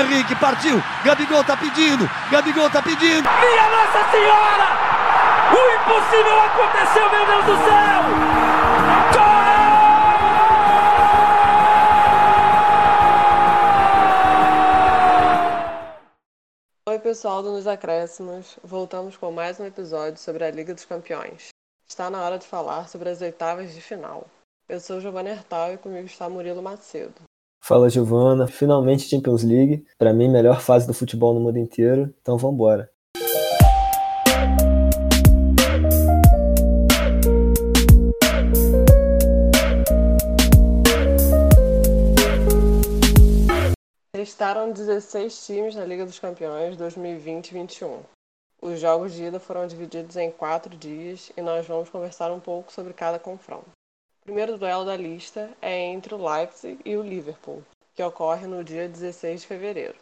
Henrique, partiu. Gabigol tá pedindo. Gabigol tá pedindo. Minha Nossa Senhora! O impossível aconteceu, meu Deus do céu! Oi, pessoal do Nos Acréscimos. Voltamos com mais um episódio sobre a Liga dos Campeões. Está na hora de falar sobre as oitavas de final. Eu sou Giovanna Hertal e comigo está Murilo Macedo. Fala Giovana, finalmente Champions League, para mim melhor fase do futebol no mundo inteiro, então vamos embora. Restaram 16 times na Liga dos Campeões 2020-21. Os jogos de ida foram divididos em quatro dias e nós vamos conversar um pouco sobre cada confronto. Primeiro duelo da lista é entre o Leipzig e o Liverpool, que ocorre no dia 16 de fevereiro.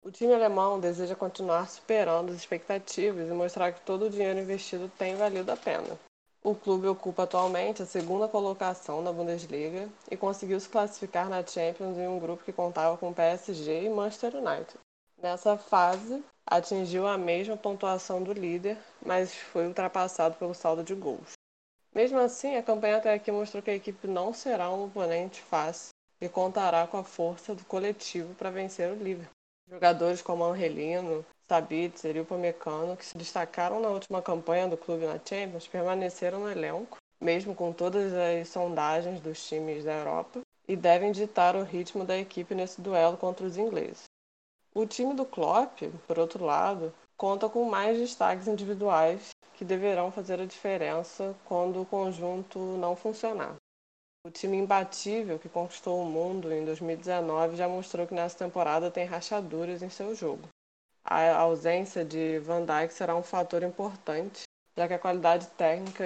O time alemão deseja continuar superando as expectativas e mostrar que todo o dinheiro investido tem valido a pena. O clube ocupa atualmente a segunda colocação na Bundesliga e conseguiu se classificar na Champions em um grupo que contava com PSG e Manchester United. Nessa fase, atingiu a mesma pontuação do líder, mas foi ultrapassado pelo saldo de gols. Mesmo assim, a campanha até aqui mostrou que a equipe não será um oponente fácil e contará com a força do coletivo para vencer o Liverpool. Jogadores como Angelino, Sabitzer e Upamecano, que se destacaram na última campanha do clube na Champions, permaneceram no elenco, mesmo com todas as sondagens dos times da Europa, e devem ditar o ritmo da equipe nesse duelo contra os ingleses. O time do Klopp, por outro lado, conta com mais destaques individuais que deverão fazer a diferença quando o conjunto não funcionar. O time imbatível que conquistou o mundo em 2019 já mostrou que nessa temporada tem rachaduras em seu jogo. A ausência de Van Dijk será um fator importante, já que a qualidade técnica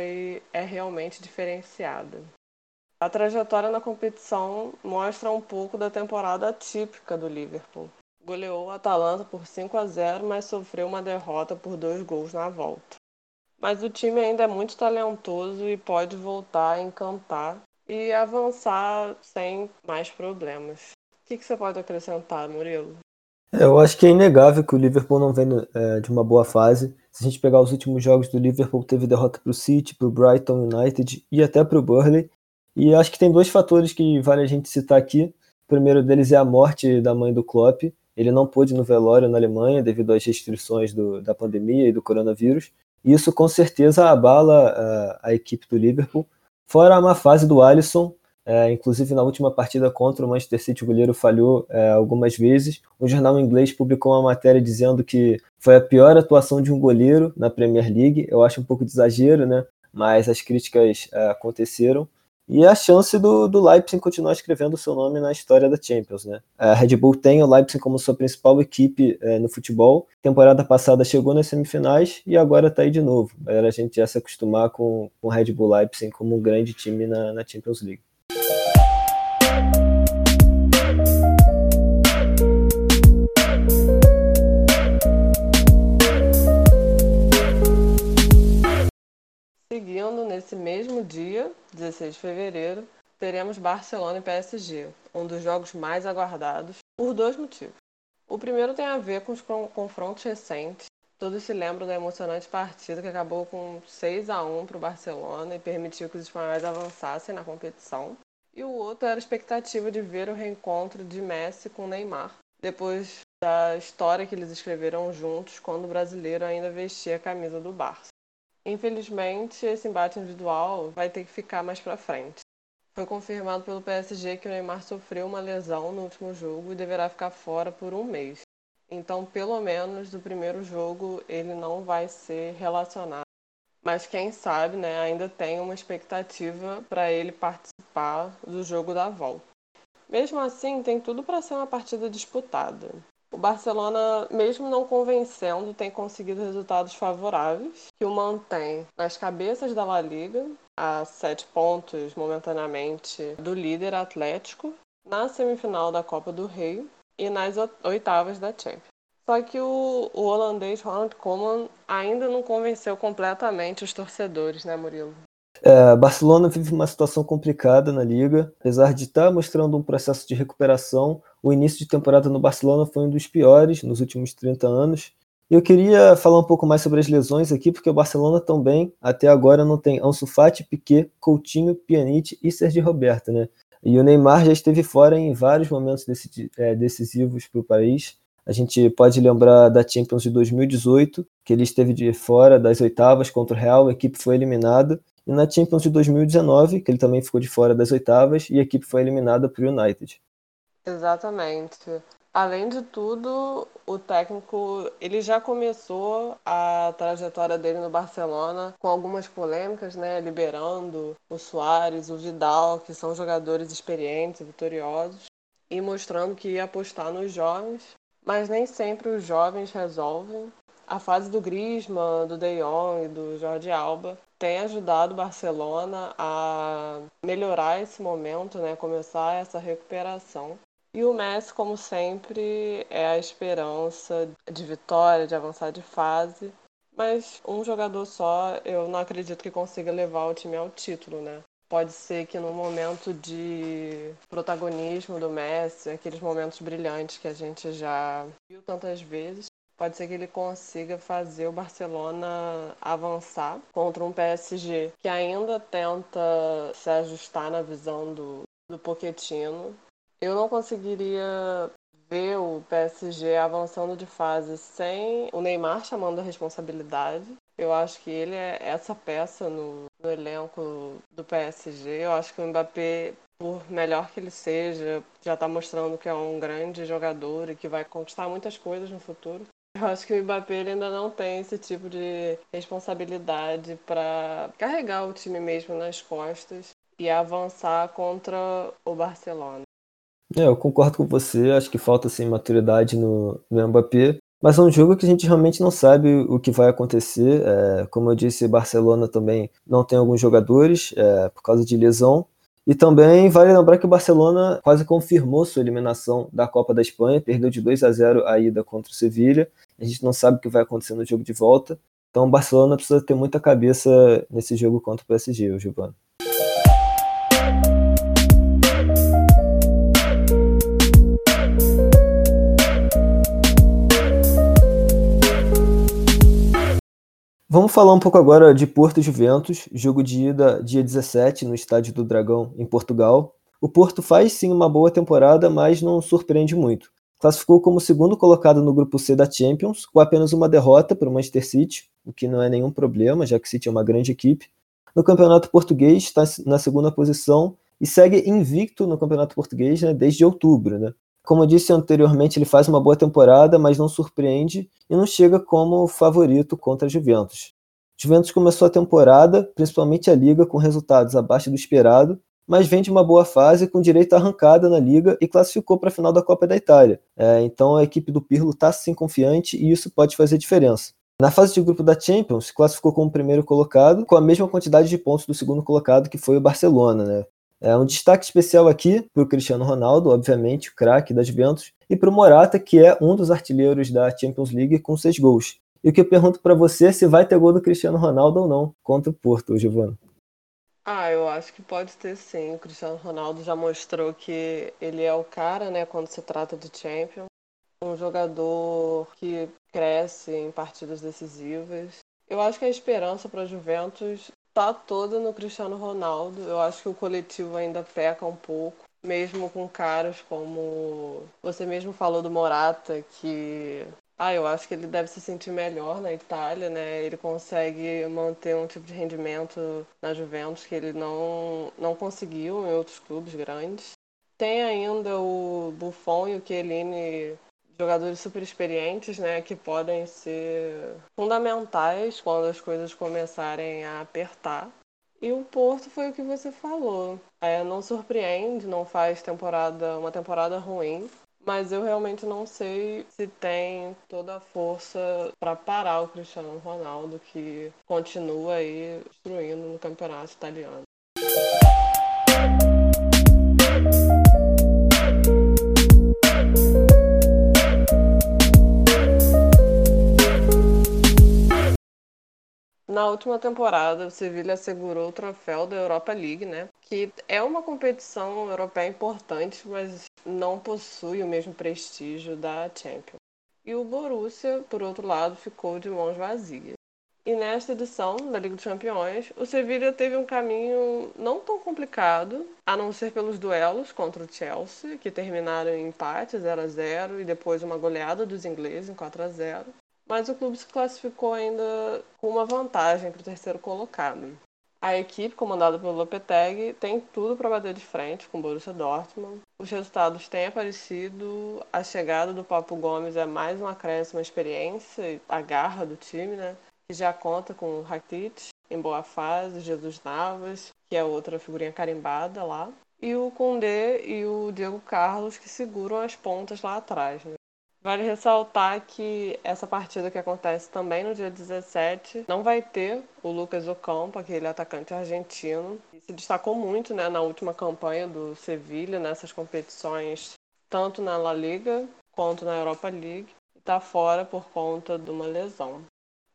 é realmente diferenciada. A trajetória na competição mostra um pouco da temporada típica do Liverpool. Goleou o Atalanta por 5 a 0, mas sofreu uma derrota por dois gols na volta. Mas o time ainda é muito talentoso e pode voltar a encantar e avançar sem mais problemas. O que, que você pode acrescentar, Murilo? Eu acho que é inegável que o Liverpool não vem é, de uma boa fase. Se a gente pegar os últimos jogos do Liverpool, teve derrota para o City, para o Brighton United e até para o Burnley. E acho que tem dois fatores que vale a gente citar aqui. O primeiro deles é a morte da mãe do Klopp. Ele não pôde no velório na Alemanha devido às restrições do, da pandemia e do coronavírus. Isso com certeza abala a, a equipe do Liverpool. Fora a má fase do Alisson, é, inclusive na última partida contra o Manchester City, o goleiro falhou é, algumas vezes. O jornal inglês publicou uma matéria dizendo que foi a pior atuação de um goleiro na Premier League. Eu acho um pouco de exagero, né? Mas as críticas aconteceram e a chance do, do Leipzig continuar escrevendo o seu nome na história da Champions. Né? A Red Bull tem o Leipzig como sua principal equipe é, no futebol. Temporada passada chegou nas semifinais e agora está aí de novo. Era a gente já se acostumar com o Red Bull Leipzig como um grande time na, na Champions League. Seguindo nesse mesmo dia, 16 de fevereiro, teremos Barcelona e PSG, um dos jogos mais aguardados, por dois motivos. O primeiro tem a ver com os confrontos recentes. Todos se lembram da emocionante partida que acabou com 6 a 1 para o Barcelona e permitiu que os espanhóis avançassem na competição. E o outro era a expectativa de ver o reencontro de Messi com Neymar, depois da história que eles escreveram juntos quando o brasileiro ainda vestia a camisa do Barça. Infelizmente, esse embate individual vai ter que ficar mais para frente. Foi confirmado pelo PSG que o Neymar sofreu uma lesão no último jogo e deverá ficar fora por um mês. Então, pelo menos do primeiro jogo, ele não vai ser relacionado. Mas quem sabe, né, ainda tem uma expectativa para ele participar do jogo da volta. Mesmo assim, tem tudo para ser uma partida disputada. O Barcelona, mesmo não convencendo, tem conseguido resultados favoráveis, que o mantém nas cabeças da La Liga, a sete pontos momentaneamente do líder Atlético, na semifinal da Copa do Rei e nas oitavas da Champions. Só que o, o holandês Ronald Koeman ainda não convenceu completamente os torcedores, né, Murilo? É, Barcelona vive uma situação complicada na liga, apesar de estar tá mostrando um processo de recuperação. O início de temporada no Barcelona foi um dos piores nos últimos 30 anos. Eu queria falar um pouco mais sobre as lesões aqui, porque o Barcelona também, até agora, não tem Ansu Fati, Piquet, Coutinho, Pjanic e Sergi Roberto, né? E o Neymar já esteve fora em vários momentos é, decisivos para o país. A gente pode lembrar da Champions de 2018, que ele esteve de fora das oitavas contra o Real, a equipe foi eliminada. E na Champions de 2019, que ele também ficou de fora das oitavas e a equipe foi eliminada para o United. Exatamente. Além de tudo, o técnico ele já começou a trajetória dele no Barcelona com algumas polêmicas, né, liberando o Soares, o Vidal, que são jogadores experientes, vitoriosos, e mostrando que ia apostar nos jovens, mas nem sempre os jovens resolvem. A fase do Griezmann, do De Jong e do Jordi Alba tem ajudado o Barcelona a melhorar esse momento, né, começar essa recuperação. E o Messi, como sempre, é a esperança de vitória, de avançar de fase. Mas um jogador só, eu não acredito que consiga levar o time ao título, né? Pode ser que no momento de protagonismo do Messi, aqueles momentos brilhantes que a gente já viu tantas vezes, pode ser que ele consiga fazer o Barcelona avançar contra um PSG que ainda tenta se ajustar na visão do, do Pochettino eu não conseguiria ver o PSG avançando de fase sem o Neymar chamando a responsabilidade. Eu acho que ele é essa peça no, no elenco do PSG. Eu acho que o Mbappé, por melhor que ele seja, já está mostrando que é um grande jogador e que vai conquistar muitas coisas no futuro. Eu acho que o Mbappé ainda não tem esse tipo de responsabilidade para carregar o time mesmo nas costas e avançar contra o Barcelona. É, eu concordo com você, acho que falta assim, maturidade no, no Mbappé, mas é um jogo que a gente realmente não sabe o que vai acontecer. É, como eu disse, Barcelona também não tem alguns jogadores é, por causa de lesão. E também vale lembrar que o Barcelona quase confirmou sua eliminação da Copa da Espanha, perdeu de 2 a 0 a ida contra o Sevilha. A gente não sabe o que vai acontecer no jogo de volta. Então o Barcelona precisa ter muita cabeça nesse jogo contra o PSG, Giovanni. Vamos falar um pouco agora de Porto Juventus, jogo de ida dia 17 no Estádio do Dragão, em Portugal. O Porto faz sim uma boa temporada, mas não surpreende muito. Classificou como segundo colocado no grupo C da Champions, com apenas uma derrota para o Manchester City, o que não é nenhum problema, já que o City é uma grande equipe. No Campeonato Português está na segunda posição e segue invicto no Campeonato Português né, desde outubro. Né? Como eu disse anteriormente, ele faz uma boa temporada, mas não surpreende e não chega como favorito contra a Juventus. Juventus começou a temporada, principalmente a liga, com resultados abaixo do esperado, mas vem de uma boa fase com direito à arrancada na liga e classificou para a final da Copa da Itália. É, então a equipe do Pirlo está sim confiante e isso pode fazer diferença. Na fase de grupo da Champions, classificou como primeiro colocado, com a mesma quantidade de pontos do segundo colocado, que foi o Barcelona. Né? É um destaque especial aqui para o Cristiano Ronaldo, obviamente, o craque das Juventus, e para o Morata, que é um dos artilheiros da Champions League com seis gols. E o que eu pergunto para você é se vai ter gol do Cristiano Ronaldo ou não contra o Porto, Giovana. Ah, eu acho que pode ter sim. O Cristiano Ronaldo já mostrou que ele é o cara, né, quando se trata de Champions. Um jogador que cresce em partidas decisivas. Eu acho que a esperança para a Juventus tá toda no Cristiano Ronaldo. Eu acho que o coletivo ainda peca um pouco, mesmo com caras como você mesmo falou do Morata, que ah, eu acho que ele deve se sentir melhor na Itália, né? Ele consegue manter um tipo de rendimento na Juventus que ele não, não conseguiu em outros clubes grandes. Tem ainda o Buffon e o Chiellini jogadores super experientes, né, que podem ser fundamentais quando as coisas começarem a apertar. E o Porto foi o que você falou. É, não surpreende, não faz temporada uma temporada ruim, mas eu realmente não sei se tem toda a força para parar o Cristiano Ronaldo, que continua aí destruindo no campeonato italiano. Na última temporada, o Sevilla segurou o troféu da Europa League, né? Que é uma competição europeia importante, mas não possui o mesmo prestígio da Champions. E o Borussia, por outro lado, ficou de mãos vazias. E nesta edição da Liga dos Campeões, o Sevilla teve um caminho não tão complicado, a não ser pelos duelos contra o Chelsea, que terminaram em empate 0 a 0 e depois uma goleada dos ingleses em 4 a 0 mas o clube se classificou ainda com uma vantagem para o terceiro colocado. A equipe, comandada pelo Lopetegui, tem tudo para bater de frente com o Borussia Dortmund. Os resultados têm aparecido, a chegada do Papo Gomes é mais um acréscimo à experiência, a garra do time, né? Que já conta com o Rakitic em boa fase, Jesus Navas, que é outra figurinha carimbada lá, e o Condé e o Diego Carlos que seguram as pontas lá atrás. Né? Vale ressaltar que essa partida que acontece também no dia 17 não vai ter o Lucas Ocampo, aquele atacante argentino, se destacou muito né, na última campanha do Sevilha nessas competições, tanto na La Liga quanto na Europa League, está fora por conta de uma lesão.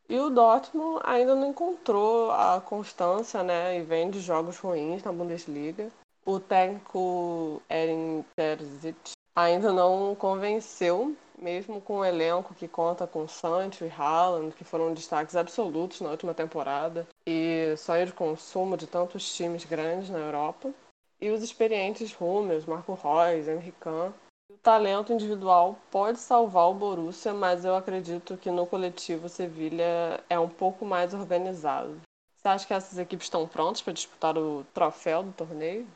E o Dortmund ainda não encontrou a constância né, e vem de jogos ruins na Bundesliga. O técnico Erin Terzic ainda não convenceu mesmo com um elenco que conta com Sancho e Haaland, que foram destaques absolutos na última temporada, e sonho de consumo de tantos times grandes na Europa, e os experientes Hummels, Marco Reus, Henry Kahn. O talento individual pode salvar o Borussia, mas eu acredito que no coletivo o Sevilha é um pouco mais organizado. Você acha que essas equipes estão prontas para disputar o troféu do torneio?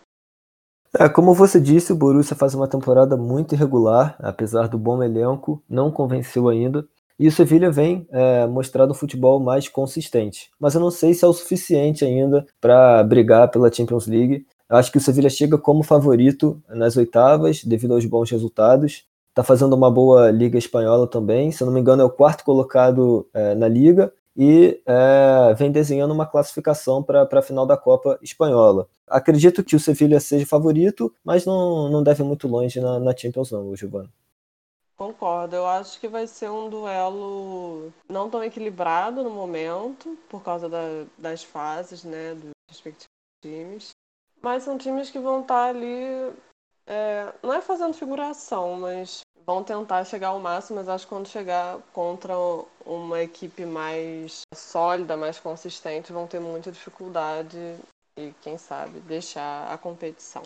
É, como você disse, o Borussia faz uma temporada muito irregular, apesar do bom elenco, não convenceu ainda. E o Sevilha vem é, mostrando um futebol mais consistente. Mas eu não sei se é o suficiente ainda para brigar pela Champions League. Eu acho que o Sevilha chega como favorito nas oitavas, devido aos bons resultados. Está fazendo uma boa Liga Espanhola também. Se eu não me engano, é o quarto colocado é, na Liga e é, vem desenhando uma classificação para a final da Copa Espanhola. Acredito que o Sevilha seja favorito, mas não, não deve muito longe na, na Champions não, Giovanni. Concordo, eu acho que vai ser um duelo não tão equilibrado no momento, por causa da, das fases né, dos respectivos times. Mas são times que vão estar ali, é, não é fazendo figuração, mas vão tentar chegar ao máximo, mas acho que quando chegar contra uma equipe mais sólida, mais consistente, vão ter muita dificuldade e, quem sabe, deixar a competição.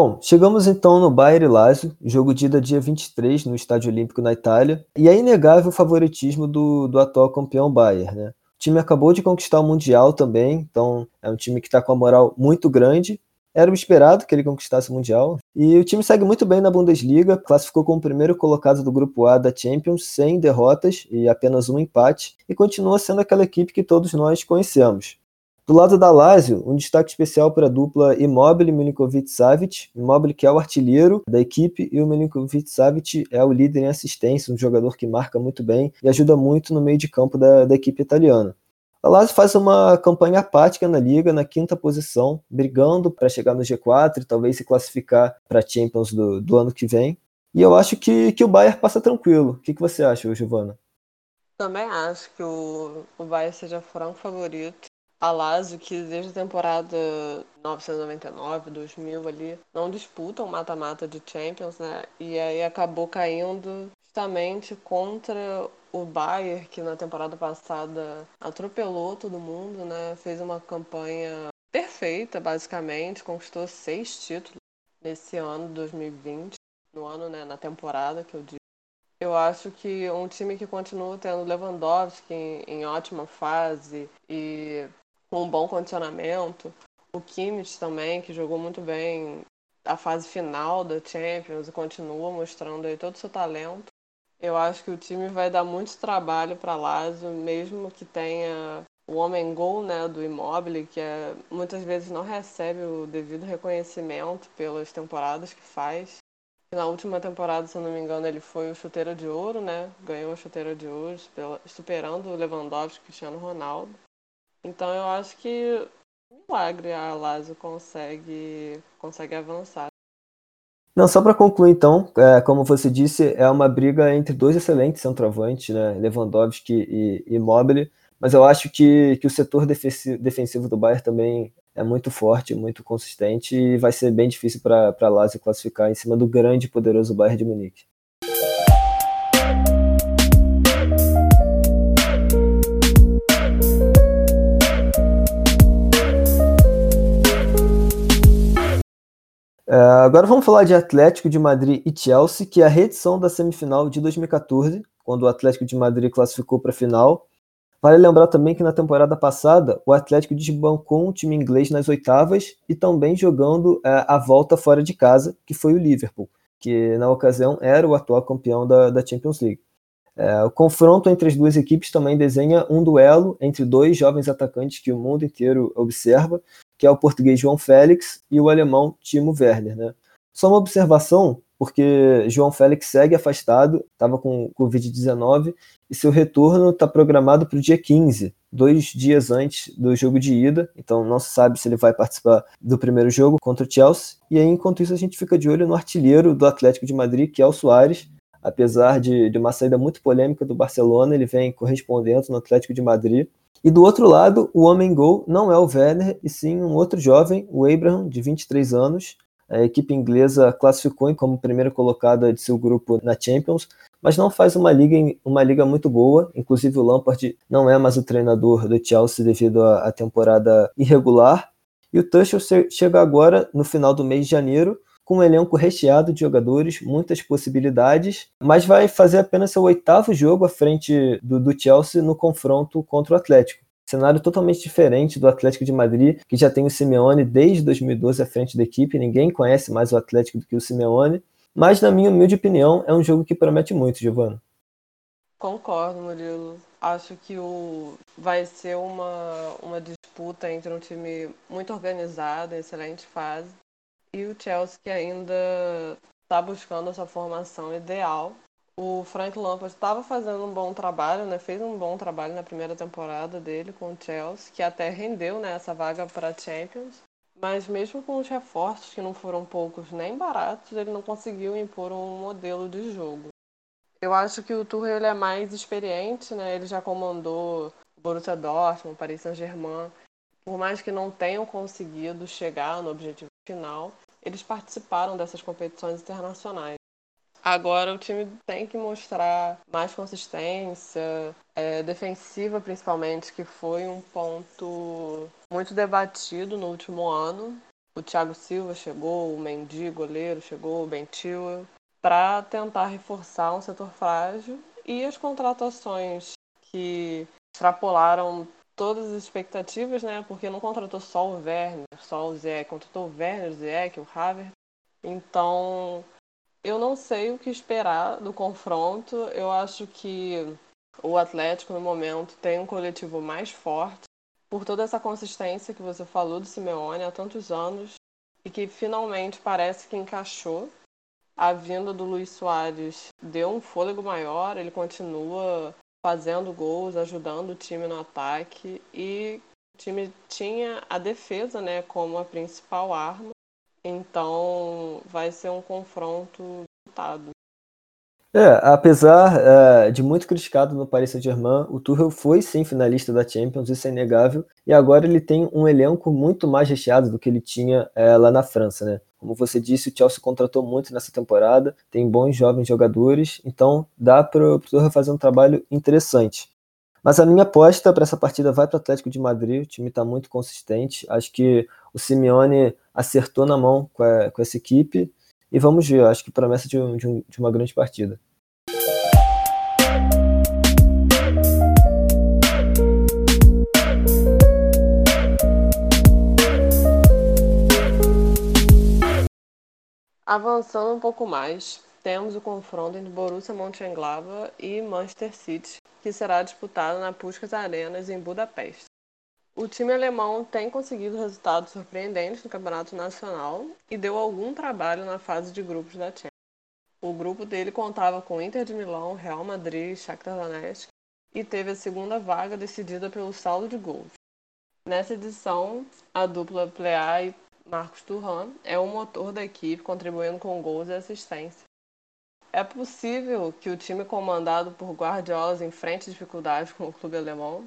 Bom, chegamos então no Bayern Lazio, jogo de ida dia 23 no Estádio Olímpico na Itália, e é inegável o favoritismo do, do atual campeão Bayern, né? O time acabou de conquistar o Mundial também, então é um time que está com a moral muito grande. Era o esperado que ele conquistasse o Mundial. E o time segue muito bem na Bundesliga, classificou como primeiro colocado do Grupo A da Champions, sem derrotas e apenas um empate, e continua sendo aquela equipe que todos nós conhecemos. Do lado da Lazio, um destaque especial para a dupla Immobile Milinkovic-Savic. Immobile que é o artilheiro da equipe e o Milinkovic-Savic é o líder em assistência, um jogador que marca muito bem e ajuda muito no meio de campo da, da equipe italiana. A Lazio faz uma campanha apática na liga, na quinta posição, brigando para chegar no G4 e talvez se classificar para a Champions do, do, ano que vem. E eu acho que, que o Bayern passa tranquilo. O que, que você acha, Giovana? Também acho que o, o Bayern seja franco favorito a Lazio, que desde a temporada 1999, 2000 ali, não disputam mata-mata de Champions, né? E aí acabou caindo justamente contra o Bayern, que na temporada passada atropelou todo mundo, né? Fez uma campanha perfeita, basicamente, conquistou seis títulos nesse ano 2020, no ano, né, na temporada que eu digo. Eu acho que um time que continua tendo Lewandowski em, em ótima fase e com um bom condicionamento. O Kimmich também, que jogou muito bem a fase final da Champions e continua mostrando aí todo o seu talento. Eu acho que o time vai dar muito trabalho para Lazio, mesmo que tenha o homem gol né, do Immobile, que é, muitas vezes não recebe o devido reconhecimento pelas temporadas que faz. Na última temporada, se eu não me engano, ele foi o chuteiro de ouro, né? Ganhou a chuteira de ouro, superando o Lewandowski e Cristiano Ronaldo. Então eu acho que milagre a Lazio consegue, consegue avançar. Não, só para concluir então, é, como você disse, é uma briga entre dois excelentes centroavantes, né, Lewandowski e, e Mobile, mas eu acho que, que o setor defensivo do Bayern também é muito forte, muito consistente e vai ser bem difícil para a Lazio classificar em cima do grande e poderoso Bayern de Munique. Uh, agora vamos falar de Atlético de Madrid e Chelsea, que é a reedição da semifinal de 2014, quando o Atlético de Madrid classificou para a final. Vale lembrar também que na temporada passada o Atlético desbancou um time inglês nas oitavas e também jogando uh, a volta fora de casa, que foi o Liverpool, que na ocasião era o atual campeão da, da Champions League. Uh, o confronto entre as duas equipes também desenha um duelo entre dois jovens atacantes que o mundo inteiro observa, que é o português João Félix e o alemão Timo Werner. Né? Só uma observação, porque João Félix segue afastado, estava com Covid-19, e seu retorno está programado para o dia 15, dois dias antes do jogo de ida, então não se sabe se ele vai participar do primeiro jogo contra o Chelsea. E aí, enquanto isso, a gente fica de olho no artilheiro do Atlético de Madrid, que é o Soares. Apesar de, de uma saída muito polêmica do Barcelona, ele vem correspondendo no Atlético de Madrid. E do outro lado, o homem gol não é o Werner, e sim um outro jovem, o Abraham, de 23 anos. A equipe inglesa classificou como primeira colocada de seu grupo na Champions, mas não faz uma liga, uma liga muito boa. Inclusive, o Lampard não é mais o treinador do Chelsea devido à temporada irregular. E o Tuchel chega agora, no final do mês de janeiro, com um elenco recheado de jogadores, muitas possibilidades, mas vai fazer apenas seu oitavo jogo à frente do, do Chelsea no confronto contra o Atlético. Cenário totalmente diferente do Atlético de Madrid, que já tem o Simeone desde 2012 à frente da equipe, ninguém conhece mais o Atlético do que o Simeone, mas na minha humilde opinião é um jogo que promete muito, Giovana. Concordo, Murilo. Acho que o... vai ser uma, uma disputa entre um time muito organizado, em excelente fase, e o Chelsea que ainda está buscando essa formação ideal. O Frank Lampard estava fazendo um bom trabalho, né? Fez um bom trabalho na primeira temporada dele com o Chelsea, que até rendeu né, essa vaga para Champions. Mas mesmo com os reforços, que não foram poucos nem baratos, ele não conseguiu impor um modelo de jogo. Eu acho que o Tuchel é mais experiente, né? Ele já comandou o Borussia Dortmund, Paris Saint-Germain. Por mais que não tenham conseguido chegar no objetivo final, eles participaram dessas competições internacionais. Agora o time tem que mostrar mais consistência, é, defensiva principalmente, que foi um ponto muito debatido no último ano. O Thiago Silva chegou, o Mendy, goleiro, chegou, o Ben Chilwell, para tentar reforçar um setor frágil. E as contratações que extrapolaram todas as expectativas, né? Porque não contratou só o Werner, só o Zé, contratou o Werner, o Zé, o Havertz. Então, eu não sei o que esperar do confronto. Eu acho que o Atlético, no momento, tem um coletivo mais forte por toda essa consistência que você falou do Simeone há tantos anos e que finalmente parece que encaixou. A vinda do Luiz Soares deu um fôlego maior, ele continua fazendo gols, ajudando o time no ataque e o time tinha a defesa, né, como a principal arma. Então vai ser um confronto lutado. É, apesar é, de muito criticado no Paris Saint-Germain, o Tuchel foi sim finalista da Champions, isso é inegável, e agora ele tem um elenco muito mais recheado do que ele tinha é, lá na França, né? Como você disse, o Chelsea contratou muito nessa temporada, tem bons jovens jogadores, então dá para o Tuchel fazer um trabalho interessante. Mas a minha aposta para essa partida vai para o Atlético de Madrid, o time está muito consistente, acho que o Simeone acertou na mão com, a, com essa equipe, e vamos ver, acho que promessa de, um, de, um, de uma grande partida. Avançando um pouco mais, temos o confronto entre Borussia Mönchengladbach e Manchester City, que será disputado na Puskas Arenas em Budapeste. O time alemão tem conseguido resultados surpreendentes no Campeonato Nacional e deu algum trabalho na fase de grupos da Champions. O grupo dele contava com Inter de Milão, Real Madrid, Shakhtar Donetsk e teve a segunda vaga decidida pelo saldo de gols. Nessa edição, a dupla Plea e Marcos Turhan é o motor da equipe, contribuindo com gols e assistência. É possível que o time comandado por Guardiola enfrente dificuldades com o clube alemão?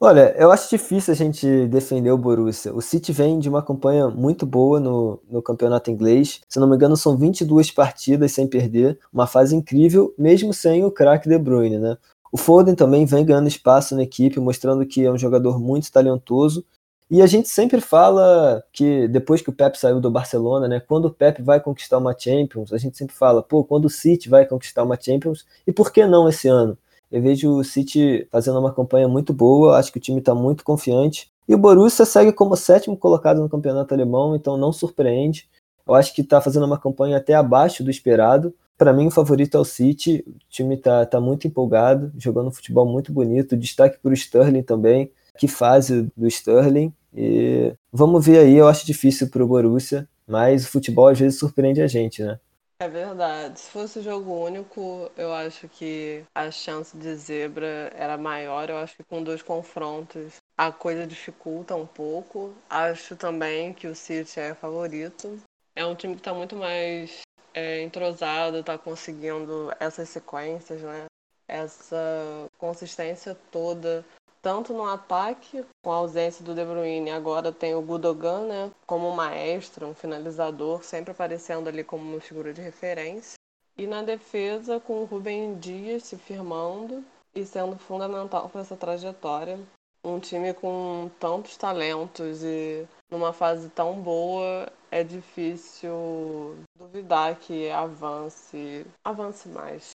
Olha, eu acho difícil a gente defender o Borussia. O City vem de uma campanha muito boa no, no campeonato inglês. Se não me engano, são 22 partidas sem perder. Uma fase incrível, mesmo sem o craque De Bruyne, né? O Foden também vem ganhando espaço na equipe, mostrando que é um jogador muito talentoso. E a gente sempre fala que depois que o Pep saiu do Barcelona, né, quando o Pep vai conquistar uma Champions, a gente sempre fala, pô, quando o City vai conquistar uma Champions, e por que não esse ano? Eu vejo o City fazendo uma campanha muito boa, acho que o time está muito confiante. E o Borussia segue como sétimo colocado no campeonato alemão, então não surpreende. Eu acho que está fazendo uma campanha até abaixo do esperado. Para mim, o favorito é o City. O time está tá muito empolgado, jogando um futebol muito bonito. Destaque para o Sterling também. Que fase do Sterling. E vamos ver aí, eu acho difícil para o Borussia, mas o futebol às vezes surpreende a gente, né? É verdade. Se fosse jogo único, eu acho que a chance de zebra era maior. Eu acho que com dois confrontos a coisa dificulta um pouco. Acho também que o City é favorito. É um time que está muito mais é, entrosado, está conseguindo essas sequências, né? Essa consistência toda tanto no ataque, com a ausência do De Bruyne, agora tem o Gudogan, né, como maestro, um finalizador, sempre aparecendo ali como uma figura de referência. E na defesa, com o Rubem Dias se firmando e sendo fundamental para essa trajetória. Um time com tantos talentos e numa fase tão boa, é difícil duvidar que avance, avance mais.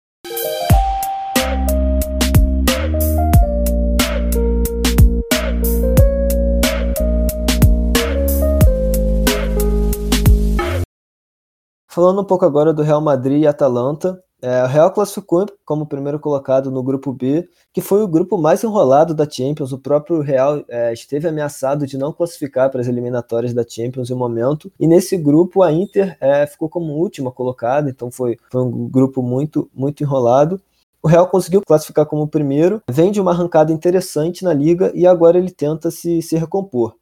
Falando um pouco agora do Real Madrid e Atalanta, é, o Real classificou como primeiro colocado no grupo B, que foi o grupo mais enrolado da Champions. O próprio Real é, esteve ameaçado de não classificar para as eliminatórias da Champions em um momento. E nesse grupo a Inter é, ficou como última colocada, então foi, foi um grupo muito, muito enrolado. O Real conseguiu classificar como primeiro, vem de uma arrancada interessante na liga e agora ele tenta se, se recompor.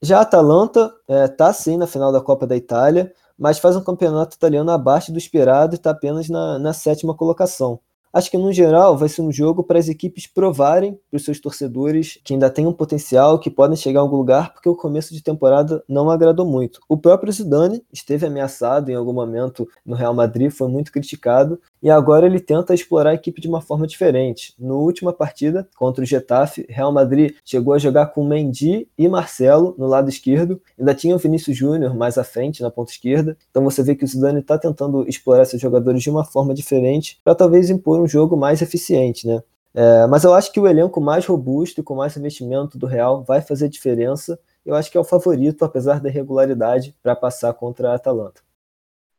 Já a Atalanta está é, sim na final da Copa da Itália, mas faz um campeonato italiano abaixo do esperado e está apenas na, na sétima colocação. Acho que no geral vai ser um jogo para as equipes provarem para os seus torcedores que ainda tem um potencial, que podem chegar a algum lugar, porque o começo de temporada não agradou muito. O próprio Zidane esteve ameaçado em algum momento no Real Madrid, foi muito criticado, e agora ele tenta explorar a equipe de uma forma diferente. Na última partida contra o Getafe, Real Madrid chegou a jogar com Mendy e Marcelo no lado esquerdo, ainda tinha o Vinícius Júnior mais à frente na ponta esquerda. Então você vê que o Zidane está tentando explorar esses jogadores de uma forma diferente para talvez impor um jogo mais eficiente, né? É, mas eu acho que o elenco mais robusto e com mais investimento do Real vai fazer diferença. Eu acho que é o favorito, apesar da irregularidade, para passar contra a Atalanta.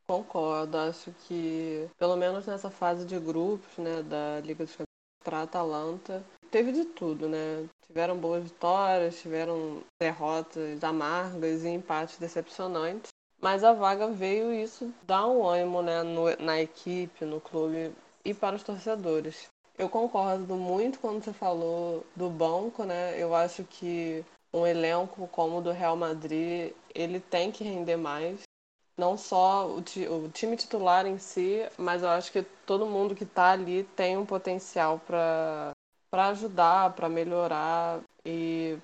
Concordo, acho que pelo menos nessa fase de grupos, né, da Liga dos Campeões para Atalanta, teve de tudo, né? Tiveram boas vitórias, tiveram derrotas amargas e empates decepcionantes, mas a vaga veio e isso dá um ânimo, né, no, na equipe, no clube e para os torcedores. Eu concordo muito quando você falou do banco, né? Eu acho que um elenco como o do Real Madrid, ele tem que render mais não só o, o, time titular em si, mas eu acho que todo mundo que está ali tem um potencial para ajudar, para melhorar e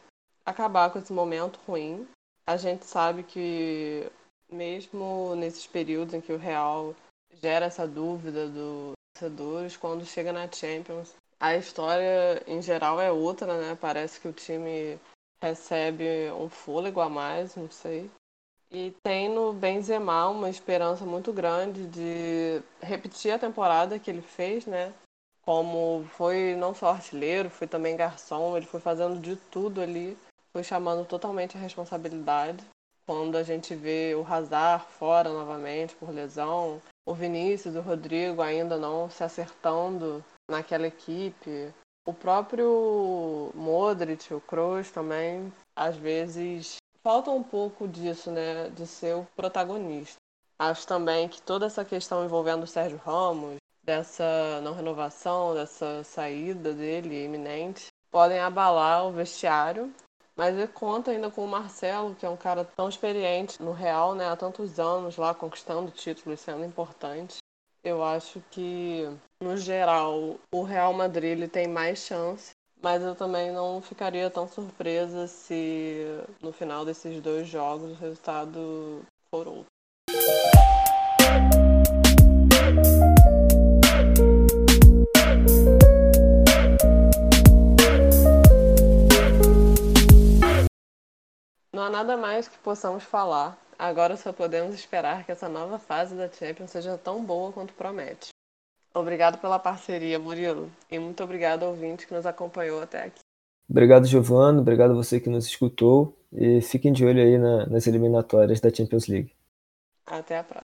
acabar com esse momento ruim. A gente sabe que mesmo nesses períodos em que o Real gera essa dúvida dos torcedores, quando chega na Champions, a história em geral é outra, né? Parece que o time recebe um fôlego a mais, não sei. E tem no Benzema uma esperança muito grande de repetir a temporada que ele fez, né? Como foi não só artilheiro, foi também garçom, ele foi fazendo de tudo ali, foi chamando totalmente a responsabilidade. Quando a gente vê o Hazard fora novamente por lesão, o Vinícius o Rodrigo ainda não se acertando naquela equipe, o próprio Modric, o Kroos também, às vezes falta um pouco disso, né, de ser o protagonista. Acho também que toda essa questão envolvendo o Sérgio Ramos, dessa não renovação, dessa saída dele iminente, podem abalar o vestiário. Mas ele conta ainda com o Marcelo, que é um cara tão experiente no Real, né? Há tantos anos lá conquistando títulos, sendo importante. Eu acho que, no geral, o Real Madrid ele tem mais chance. Mas eu também não ficaria tão surpresa se no final desses dois jogos o resultado for outro. Não há nada mais que possamos falar. Agora só podemos esperar que essa nova fase da Champions seja tão boa quanto promete. Obrigado pela parceria, Murilo. E muito obrigado ao ouvinte que nos acompanhou até aqui. Obrigado, Giovano. Obrigado a você que nos escutou. E fiquem de olho aí na, nas eliminatórias da Champions League. Até a próxima.